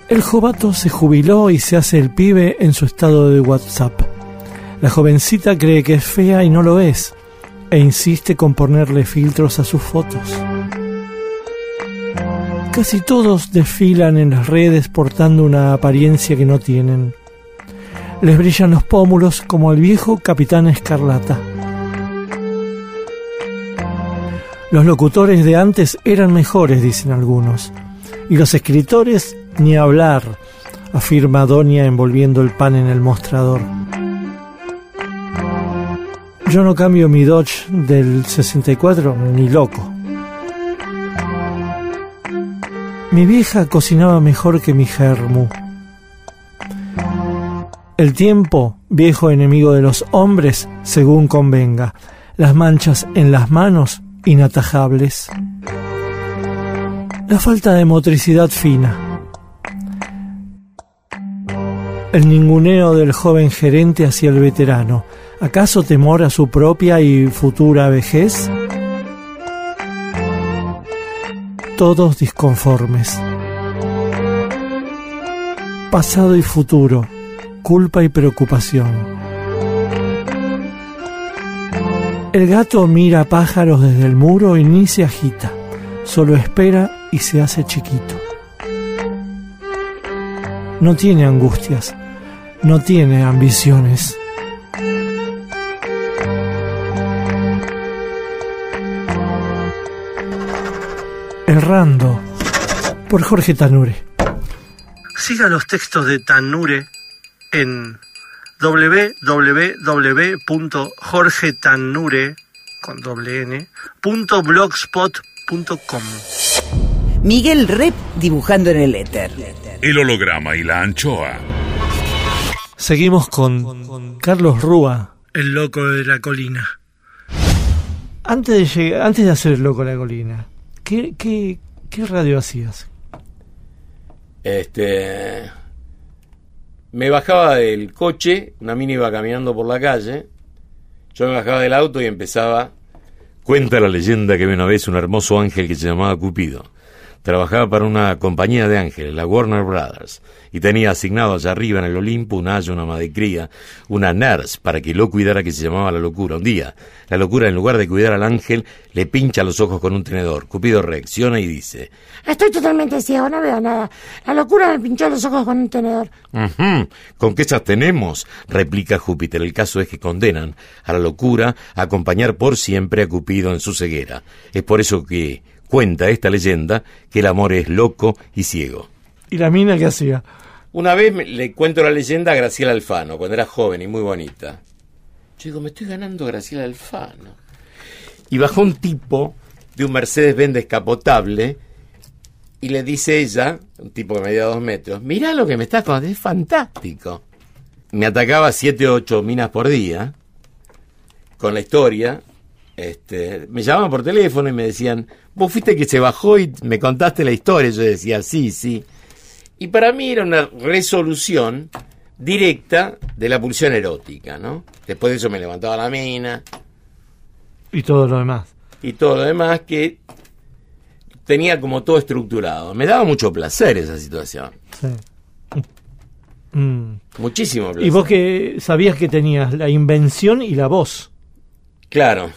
El jovato se jubiló y se hace el pibe en su estado de WhatsApp. La jovencita cree que es fea y no lo es, e insiste con ponerle filtros a sus fotos. Casi todos desfilan en las redes portando una apariencia que no tienen. Les brillan los pómulos como al viejo capitán Escarlata. Los locutores de antes eran mejores, dicen algunos. Y los escritores, ni hablar, afirma Doña envolviendo el pan en el mostrador. Yo no cambio mi Dodge del 64 ni loco. Mi vieja cocinaba mejor que mi germu. El tiempo, viejo enemigo de los hombres, según convenga. Las manchas en las manos, inatajables. La falta de motricidad fina. El ninguneo del joven gerente hacia el veterano. ¿Acaso temor a su propia y futura vejez? Todos disconformes. Pasado y futuro, culpa y preocupación. El gato mira pájaros desde el muro y ni se agita, solo espera y se hace chiquito. No tiene angustias, no tiene ambiciones. Errando por Jorge Tanure. Siga los textos de Tanure en www.jorgetanure con doble n, punto blogspot.com. Miguel Rep dibujando en el éter. El holograma y la anchoa. Seguimos con Carlos Rúa, el loco de la colina. Antes de, llegar, antes de hacer el loco de la colina, ¿qué, qué, qué radio hacías? Este. Me bajaba del coche, una mina iba caminando por la calle. Yo me bajaba del auto y empezaba. Cuenta la leyenda que había una vez un hermoso ángel que se llamaba Cupido. Trabajaba para una compañía de ángeles, la Warner Brothers, y tenía asignado allá arriba en el Olimpo un ayo, una madrecría, una nurse para que lo cuidara que se llamaba la locura. Un día, la locura en lugar de cuidar al ángel, le pincha los ojos con un tenedor. Cupido reacciona y dice, Estoy totalmente ciego, no veo nada. La locura me pinchó los ojos con un tenedor. Ujú, ¿Con qué esas tenemos? replica Júpiter. El caso es que condenan a la locura a acompañar por siempre a Cupido en su ceguera. Es por eso que cuenta esta leyenda que el amor es loco y ciego. ¿Y la mina qué hacía? Una vez me- le cuento la leyenda a Graciela Alfano, cuando era joven y muy bonita. Yo digo, me estoy ganando a Graciela Alfano. Y bajó un tipo de un Mercedes-Benz descapotable y le dice ella, un tipo que medía dos metros, mirá lo que me estás contando, es fantástico. Me atacaba siete o ocho minas por día con la historia. Este, me llamaban por teléfono y me decían, vos fuiste que se bajó y me contaste la historia. Yo decía, sí, sí. Y para mí era una resolución directa de la pulsión erótica, ¿no? Después de eso me levantaba la mina Y todo lo demás. y todo lo demás que tenía como todo estructurado. Me daba mucho placer esa situación. Sí. Mm. Muchísimo placer. Y vos que sabías que tenías la invención y la voz. Claro,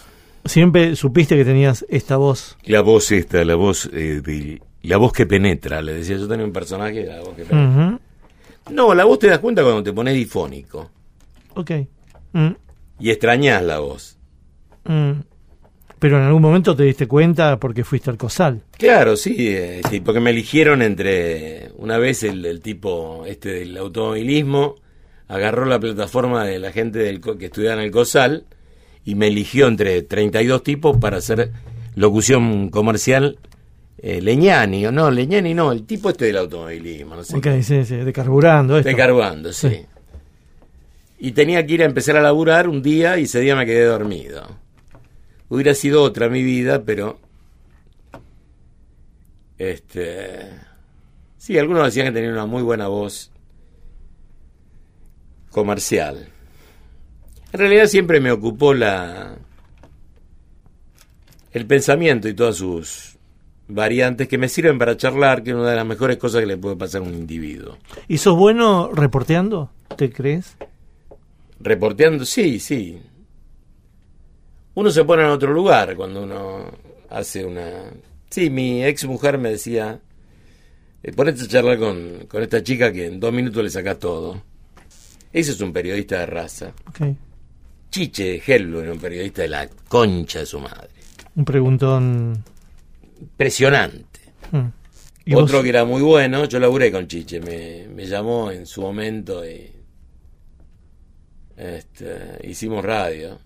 Siempre supiste que tenías esta voz. la voz esta, la voz eh, de- la voz que penetra, le decía, yo tenía un personaje, la voz que penetra. No, la voz te das cuenta cuando te pones difónico Ok. Mm, y extrañas la voz. mm. Pero en algún momento te diste cuenta porque fuiste al COSAL. Claro, sí, eh, sí, porque me eligieron entre una vez el, el tipo este del automovilismo agarró la plataforma de la gente del, que estudiaba en el COSAL y me eligió entre 32 tipos para hacer locución comercial eh, Leñani, o no, Leñani no, el tipo este del automovilismo, no sé. Ok, sí, sí, de carburando. Esto. De Carbuando, sí. Sí. Y tenía que ir a empezar a laburar un día y ese día me quedé dormido. Hubiera sido otra mi vida, pero. Este. Sí, algunos decían que tenía una muy buena voz comercial. En realidad siempre me ocupó la. el pensamiento y todas sus variantes que me sirven para charlar, que es una de las mejores cosas que le puede pasar a un individuo. ¿Y sos bueno reporteando? ¿Te crees? Reporteando, sí, sí. Uno se pone en otro lugar cuando uno hace una... Sí, mi ex mujer me decía, eh, ponete a charlar con, con esta chica que en dos minutos le sacas todo. Ese es un periodista de raza. Ok. Chiche de un periodista de la concha de su madre. Un preguntón. Impresionante. Mm. ¿Y Otro vos? que era muy bueno, yo laburé con Chiche, me, me llamó en su momento y este, hicimos radio.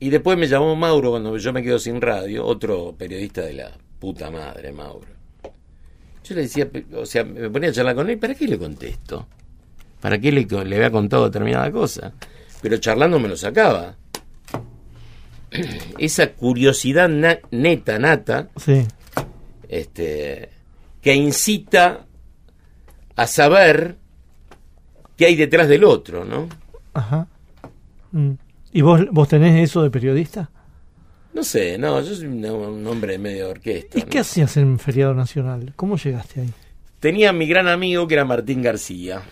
Y después me llamó Mauro cuando yo me quedo sin radio, otro periodista de la puta madre, Mauro. Yo le decía, o sea, me ponía a charlar con él, ¿para qué le contesto? ¿Para qué le, le había contado determinada cosa? Pero charlando me lo sacaba. Esa curiosidad na- neta, nata, Sí. este, que incita a saber qué hay detrás del otro, ¿no? Ajá. Mm. ¿Y vos, vos tenés eso de periodista? No sé, no, yo soy un, un hombre medio orquesta. ¿Y ¿no? qué hacías en feriado nacional? ¿Cómo llegaste ahí? Tenía a mi gran amigo que era Martín García.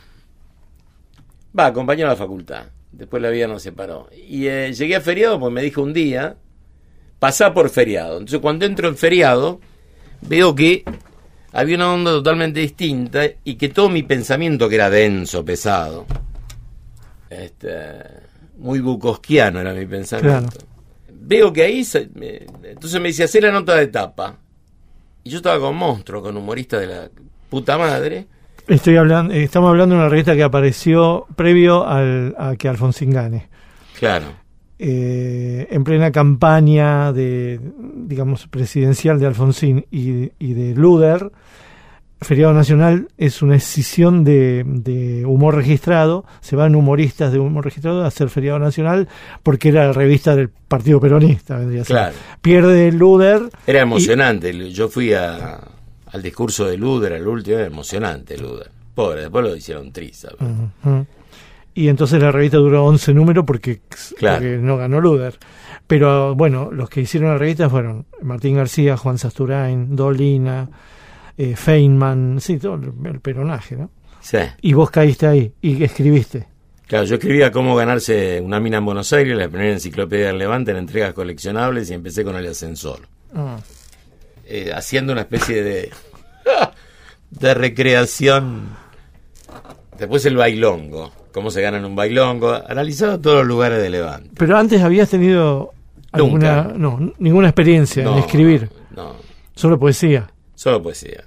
Va, compañero de la facultad. Después la vida nos separó. Y eh, llegué a feriado porque me dijo un día, pasá por feriado. Entonces cuando entro en feriado, veo que había una onda totalmente distinta y que todo mi pensamiento, que era denso, pesado, este, muy bukowskiano era mi pensamiento. Veo que ahí, se- me- entonces me dice, hacer la nota de tapa. Y yo estaba con monstruo, con humorista de la puta madre. Estoy hablando, eh, estamos hablando de una revista que apareció previo al, a que Alfonsín gane. Claro. Eh, en plena campaña de, digamos, presidencial de Alfonsín y, y de Luder, Feriado Nacional es una escisión de, de humor registrado. Se van humoristas de humor registrado a hacer Feriado Nacional porque era la revista del Partido Peronista. vendría a ser. Claro. Pierde Luder. Era emocionante. Yo fui a, al discurso de Luder, al último, era emocionante Luder. Pobre, después lo hicieron triza. Y entonces la revista duró 11 números porque, Claro. porque no ganó Luder. Pero bueno, los que hicieron la revista fueron Martín García, Juan Sasturain, Dolina, eh, Feynman, sí, todo el, el peronaje, ¿no? Sí. Y vos caíste ahí y escribiste. Claro, yo escribía cómo ganarse una mina en Buenos Aires, la primera enciclopedia del Levante en entregas coleccionables y empecé con el ascensor. Ah. Eh, haciendo una especie de, de recreación. Después el bailongo, cómo se gana en un bailongo, analizado todos los lugares de Levante. Pero antes habías tenido alguna, Nunca. no, ninguna experiencia No, en escribir, No, solo poesía. solo poesía.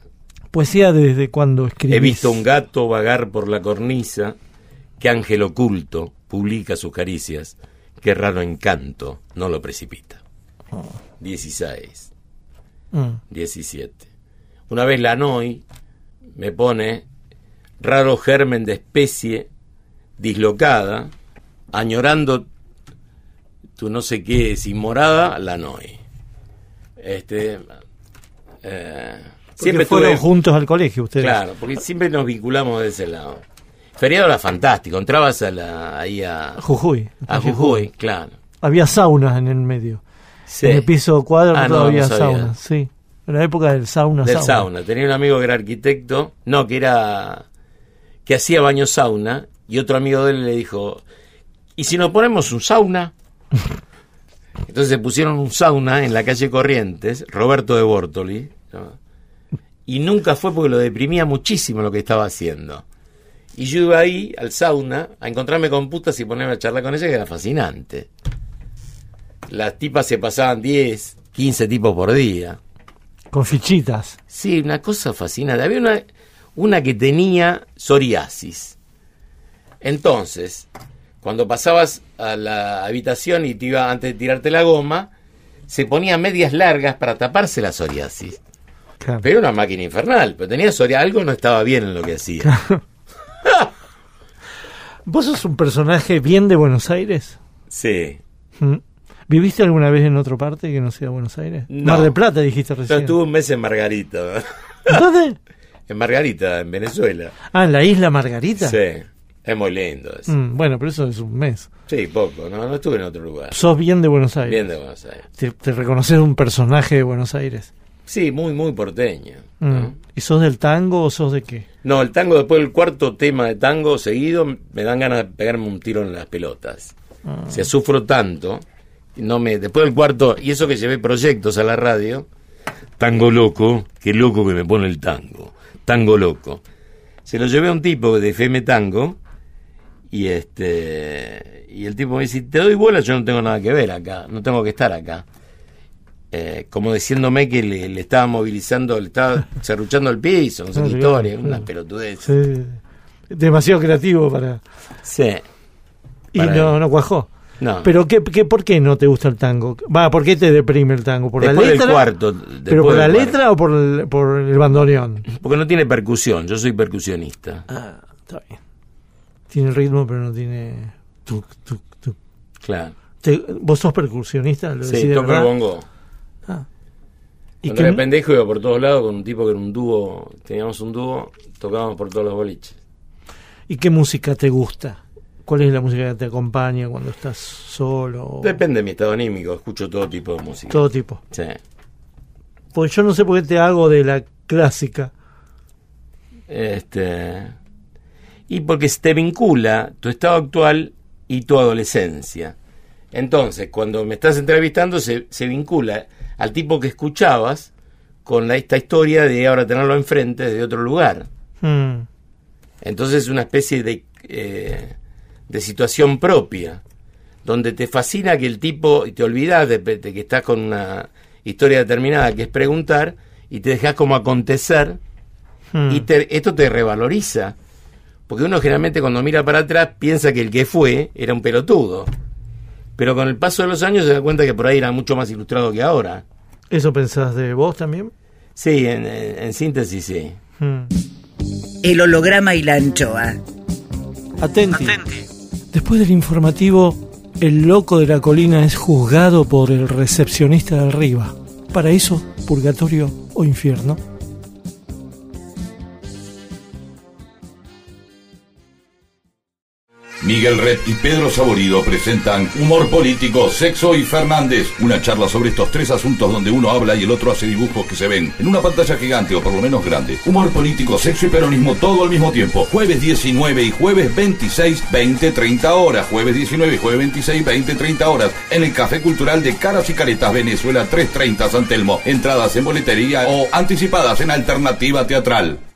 Poesía desde cuando escribís. He visto un gato vagar por la cornisa, que ángel oculto publica sus caricias, qué raro encanto no lo precipita. 16, Mm. 17. Una vez la Noi me pone raro germen de especie dislocada, añorando tu no sé qué sin morada, la Noi. Este, eh, siempre fueron tuve- juntos al colegio ustedes. Claro, porque siempre nos vinculamos de ese lado. Feriado era fantástico, entrabas a la, ahí a, Jujuy. a Jujuy, claro. Había saunas en el medio. Sí. En el piso cuadro Ah, no, sabía. saunas, sí. En la época del sauna, Del sauna. Tenía un amigo que era arquitecto, no, que era que hacía baño sauna, y otro amigo de él le dijo, ¿y si nos ponemos un sauna? Entonces se pusieron un sauna en la calle Corrientes, Roberto de Bortoli, ¿no? y nunca fue porque lo deprimía muchísimo lo que estaba haciendo. Y yo iba ahí al sauna a encontrarme con putas y ponerme a charlar con ella, que era fascinante. Las tipas se pasaban 10, 15 tipos por día. Con fichitas. Sí, una cosa fascinante. Había una, una que tenía psoriasis. Entonces, cuando pasabas a la habitación y te iba antes de tirarte la goma, se ponía medias largas para taparse la psoriasis. Claro. Pero era una máquina infernal, pero tenía psoriasis, algo no estaba bien en lo que hacía. ¿Vos sos un personaje bien de Buenos Aires? Sí. ¿Mm? ¿Viviste alguna vez en otra parte que no sea Buenos Aires? No. Mar del Plata dijiste Yo recién. estuve un mes en Margarita. ¿Dónde? En Margarita, en Venezuela. Ah, en la isla Margarita. Sí. Es muy lindo eso. Mm, bueno, pero eso es un mes. Sí, poco. No, no estuve en otro lugar. Sos bien de Buenos Aires. Bien de Buenos Aires. Te, te reconoces un personaje de Buenos Aires. Sí, muy, muy porteño. Mm. ¿no? ¿Y sos del tango o sos de qué? No, el tango, después del cuarto tema de tango seguido, me dan ganas de pegarme un tiro en las pelotas. Ah. O sea, sufro tanto. No me, después del cuarto, y eso que llevé proyectos a la radio, tango loco, qué loco que me pone el tango. Tango loco. Se lo llevé a un tipo de FM Tango, y este y el tipo me dice, te doy bola, yo no tengo nada que ver acá, no tengo que estar acá. Eh, como diciéndome que le, le estaba movilizando, le estaba cerruchando el piso, no sé qué historia, una pelotudez. Sí. Demasiado creativo para... Sí. Y Para no, no cuajó. No. Pero qué, qué, ¿por qué no te gusta el tango? Va, ¿por qué te deprime el tango? ¿Por Después la del letra? cuarto, ¿Pero por la del cuarto. letra o por el, por el bandoneón? Porque no tiene percusión, yo soy percusionista. Ah, está bien. Tiene ritmo, pero no tiene... Tuc, tuc, tuc. Claro. ¿Vos sos percusionista? ¿Lo decís Sí, toco el bongo. Ah. ¿Y Cuando era pendejo iba por todos lados con un tipo que era un dúo, teníamos un dúo, tocábamos por todos los boliches. ¿Y qué música te gusta? ¿Cuál es la música que te acompaña cuando estás solo? Depende de mi estado anímico, escucho todo tipo de música. Todo tipo. Sí. Pues yo no sé por qué te hago de la clásica. Este, y porque te vincula tu estado actual y tu adolescencia. Entonces, cuando me estás entrevistando, se, se vincula al tipo que escuchabas con la, esta historia de ahora tenerlo enfrente desde otro lugar. Mm. Entonces es una especie de, eh, de situación propia, donde te fascina que el tipo, y te olvidas de, de que estás con una historia determinada, que es preguntar, y te dejas como acontecer, Mm. y te- esto te revaloriza. Porque uno generalmente cuando mira para atrás piensa que el que fue era un pelotudo. Pero con el paso de los años se da cuenta que por ahí era mucho más ilustrado que ahora. ¿Eso pensás de vos también? Sí, en, en- en síntesis sí. Mm. El holograma y la anchoa. Atenti. Después del informativo, el loco de la colina es juzgado por el recepcionista de arriba. Paraíso, purgatorio o infierno. Miguel Red y Pedro Saborido presentan Humor Político, Sexo y Fernández. Una charla sobre estos tres asuntos donde uno habla y el otro hace dibujos que se ven en una pantalla gigante o por lo menos grande. Humor Político, Sexo y Peronismo todo al mismo tiempo. Jueves 19 y jueves 26, 20, 30 horas. Jueves 19 y jueves 26, 20, 30 horas. En el Café Cultural de Caras y Caretas, Venezuela 330 San Telmo. Entradas en boletería o anticipadas en Alternativa Teatral.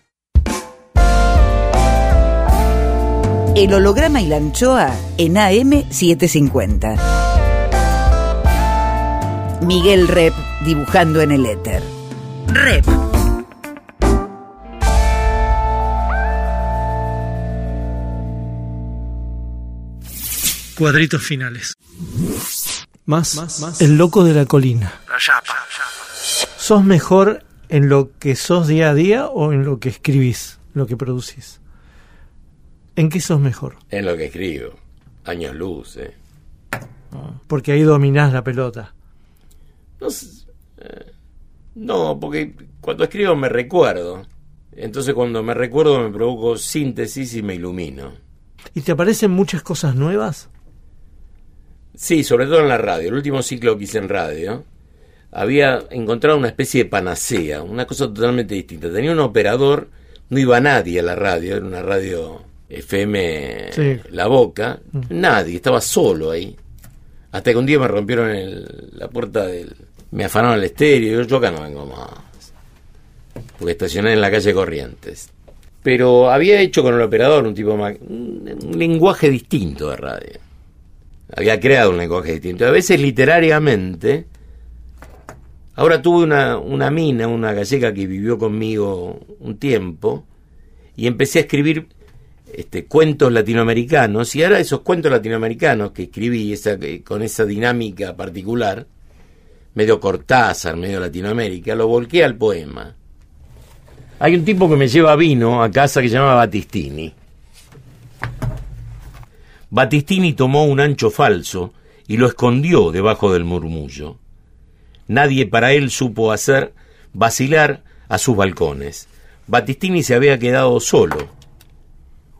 El holograma y la anchoa en AM750. Miguel Rep dibujando en el éter. Rep. Cuadritos finales. Más, el loco de la colina. ¿Sos mejor en lo que sos día a día o en lo que escribís, lo que producís? ¿En qué sos mejor? En lo que escribo. Años luz, eh. Porque ahí dominás la pelota. No, eh, no, porque cuando escribo me recuerdo. Entonces cuando me recuerdo me provoco síntesis y me ilumino. ¿Y te aparecen muchas cosas nuevas? Sí, sobre todo en la radio. El último ciclo que hice en radio, había encontrado una especie de panacea, una cosa totalmente distinta. Tenía un operador, no iba nadie a la radio, era una radio FM Sí. La Boca, nadie, estaba solo ahí. Hasta que un día me rompieron el- la puerta del... Me afanaron el estéreo, yo, yo acá no vengo más. Porque estacioné en la calle Corrientes. Pero había hecho con el operador un tipo un, un lenguaje distinto de radio. Había creado un lenguaje distinto. A veces literariamente. Ahora tuve una, una mina, una gallega que vivió conmigo un tiempo. Y empecé a escribir este, cuentos latinoamericanos. Y ahora esos cuentos latinoamericanos que escribí esa, eh, con esa dinámica particular, medio Cortázar, medio Latinoamérica, lo volqué al poema. Hay un tipo que me lleva vino a casa que se llama Battistini. Battistini tomó un ancho falso y lo escondió debajo del murmullo. Nadie para él supo hacer vacilar a sus balcones. Battistini se había quedado solo,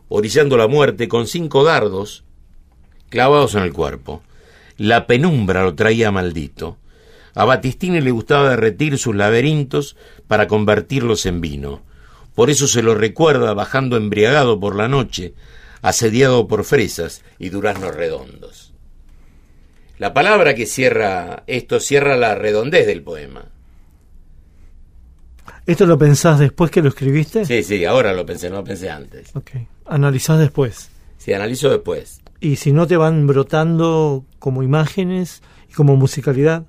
orillando la muerte con cinco dardos clavados en el cuerpo. La penumbra lo traía maldito. A Battistini le gustaba derretir sus laberintos para convertirlos en vino. Por eso se lo recuerda bajando embriagado por la noche, asediado por fresas y duraznos redondos. La palabra que cierra esto cierra la redondez del poema. ¿Esto lo pensás después que lo escribiste? Sí, sí, ahora lo pensé, no lo pensé antes. Ok. Analizás después. Si analizo después. Y si no te van brotando como imágenes y como musicalidad.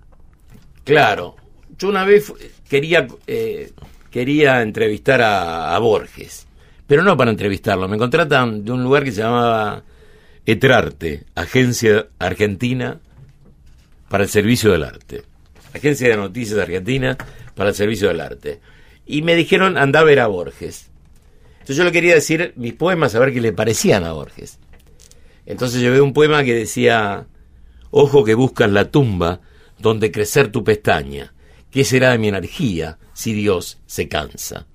Claro, yo una vez quería eh, quería entrevistar a, a Borges, pero no para entrevistarlo. Me contratan de un lugar que se llamaba Etrarte, Agencia Argentina para el Servicio del Arte. Agencia de Noticias Argentina para el Servicio del Arte. Y me dijeron, anda a ver a Borges. Entonces yo le quería decir mis poemas, a ver qué le parecían a Borges. Entonces llevé un poema que decía, Ojo que buscas la tumba donde crecer tu pestaña. ¿Qué será de mi energía si Dios se cansa?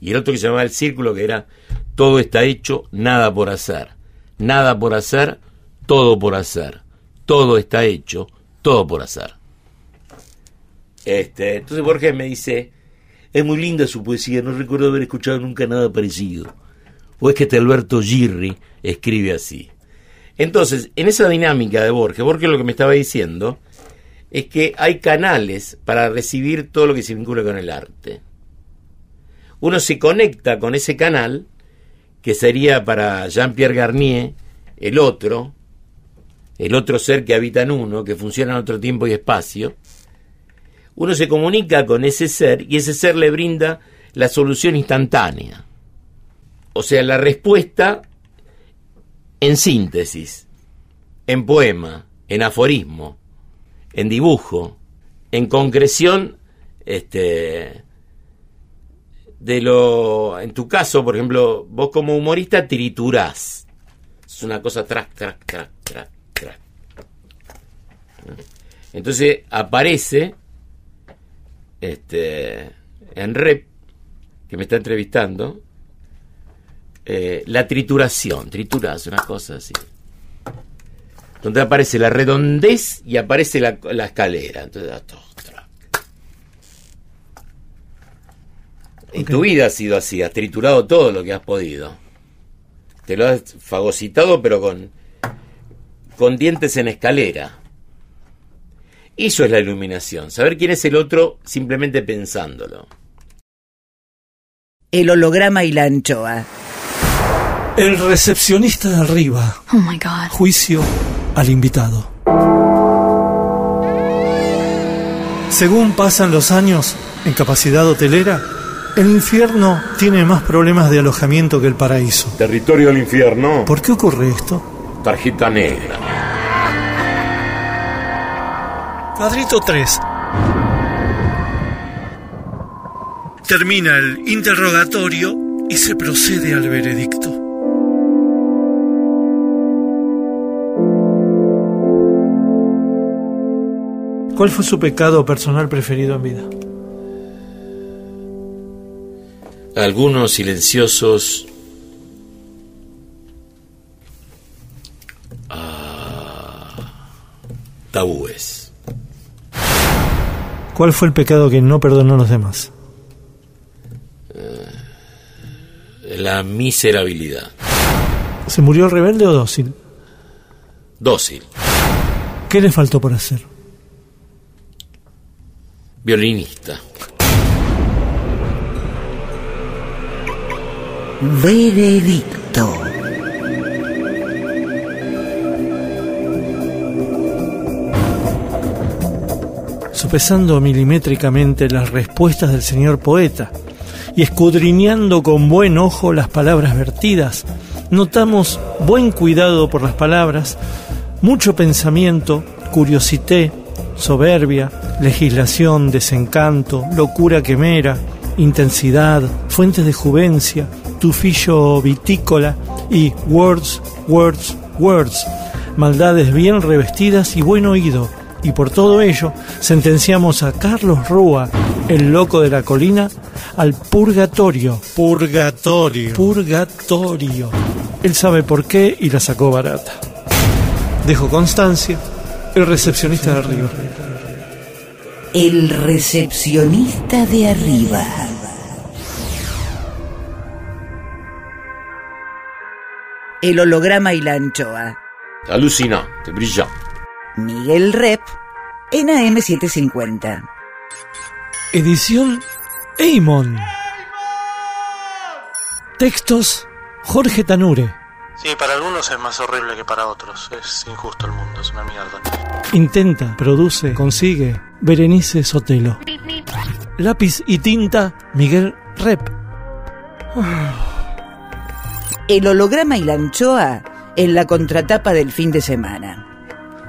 Y el otro que se llamaba El Círculo, que era Todo está hecho, nada por hacer. Nada por hacer, todo por hacer. Todo está hecho, todo por hacer. Este, entonces Borges me dice, es muy linda su poesía, no recuerdo haber escuchado nunca nada parecido. O es que este Alberto Girri escribe así. Entonces, en esa dinámica de Borges, Borges lo que me estaba diciendo es que hay canales para recibir todo lo que se vincula con el arte. Uno se conecta con ese canal, que sería para Jean-Pierre Garnier, el otro, el otro ser que habita en uno, que funciona en otro tiempo y espacio. Uno se comunica con ese ser y ese ser le brinda la solución instantánea. O sea, la respuesta en síntesis, en poema, en aforismo, en dibujo, en concreción, este, de lo, en tu caso, por ejemplo, vos como humorista triturás. Es una cosa track, track, track, track, track. Entonces aparece, este, en rep, que me está entrevistando, eh, la trituración. Trituras, una cosa así. Donde aparece la redondez y aparece la, la escalera. Entonces, da todo, trac. En tu vida ha sido así, has triturado todo lo que has podido. Te lo has fagocitado, pero con, con dientes en escalera. Eso es la iluminación, saber quién es el otro simplemente pensándolo. El holograma y la anchoa. El recepcionista de arriba. Oh my god. Juicio al invitado. Según pasan los años en capacidad hotelera, el infierno tiene más problemas de alojamiento que el paraíso. Territorio del infierno. ¿Por qué ocurre esto? Tarjeta negra. Cuadrito 3. Termina el interrogatorio y se procede al veredicto. ¿Cuál fue su pecado personal preferido en vida? Algunos silenciosos. ah, tabúes. ¿Cuál fue el pecado que no perdonó a los demás? La miserabilidad. ¿Se murió rebelde o dócil? Dócil. ¿Qué le faltó por hacer? Violinista. Veredicto. Sopesando milimétricamente las respuestas del señor poeta y escudriñando con buen ojo las palabras vertidas, notamos buen cuidado por las palabras, mucho pensamiento, curiosité, soberbia, legislación, desencanto, locura quemera, intensidad, fuentes de juvencia, tufillo vitícola y words, words, words, maldades bien revestidas y buen oído. Y por todo ello, sentenciamos a Carlos Rúa, el loco de la colina, al purgatorio. Purgatorio. Purgatorio. Él sabe por qué y la sacó barata. Dejo constancia, el recepcionista de arriba. El recepcionista de arriba. El holograma y la anchoa. Alucinante, brillante. Miguel Rep en AM750. Edición Eimon. Textos Jorge Tanure. Sí, para algunos es más horrible que para otros. Es injusto el mundo, es una mierda. Intenta, produce, consigue Berenice Sotelo. Lápiz y tinta Miguel Rep. El holograma y la anchoa en la contratapa del fin de semana.